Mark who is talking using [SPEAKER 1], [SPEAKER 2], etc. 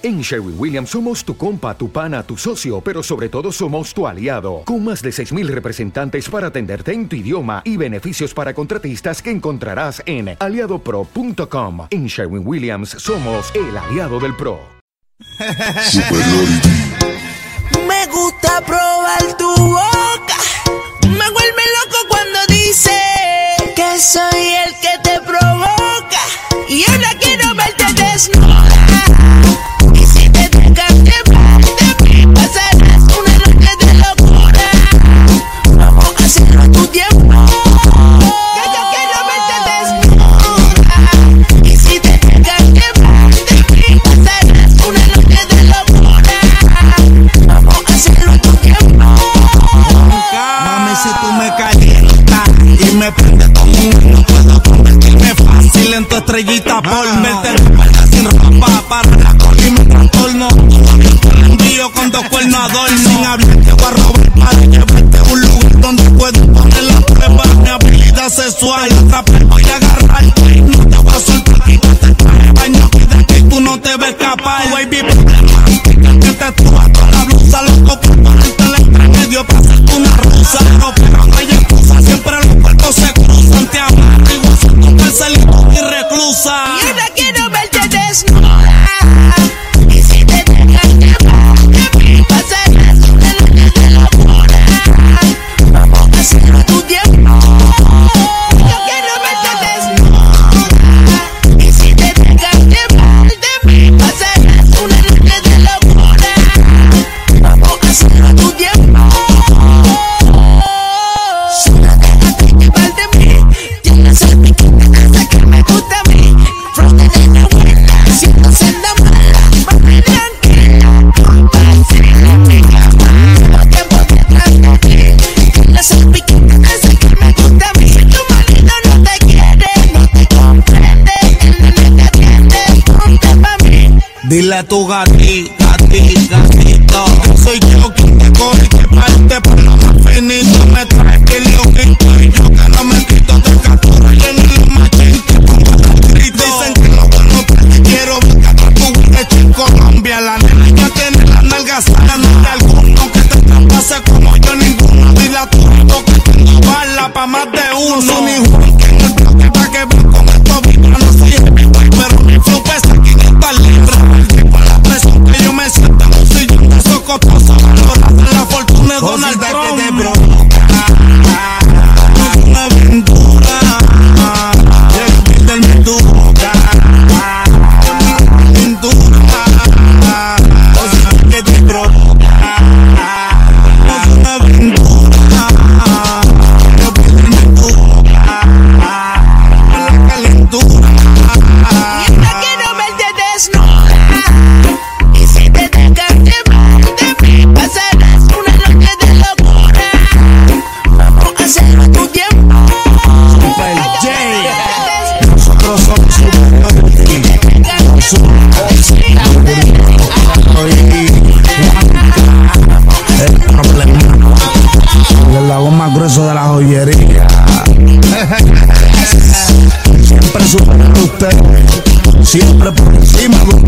[SPEAKER 1] En Sherwin Williams somos tu compa, tu pana, tu socio, pero sobre todo somos tu aliado, con más de 6.000 representantes para atenderte en tu idioma y beneficios para contratistas que encontrarás en aliadopro.com. En Sherwin Williams somos el aliado del PRO.
[SPEAKER 2] Me gusta probar tu boca, me vuelve loco cuando dice que soy
[SPEAKER 3] me calientas y me prendes como un no puedo convertirme fácil en tu estrellita por meter espalda sin ropa para y me trastorno. Envío con dos cuernos adorno. Sin hablar te voy a robar para llevarte un lugar donde puedo poner la prueba. Mi habilidad sexual, otra voy a agarrar. No te voy a soltar baño. Que tú no te ves capaz, baby.
[SPEAKER 2] Salsa.
[SPEAKER 3] Dile a tu gati, gati, gatito que Soy yo quien te coge y te parte por lo Me trae que lo quito Y yo que no me quito Te capturo y en el Dicen que bueno te quiero ver Tu hecho en Colombia. La nena tiene las nalgas sanas No hay alguno que te traspase como yo ninguno. Dile a tu hijo que tengo bala pa' más de uno. No Juan que en el bloque pa' que vean con esto No soy heavyweight pero mi flow pesa 500 libras el lago más grueso de la joyería. Siempre superior a usted, siempre por encima.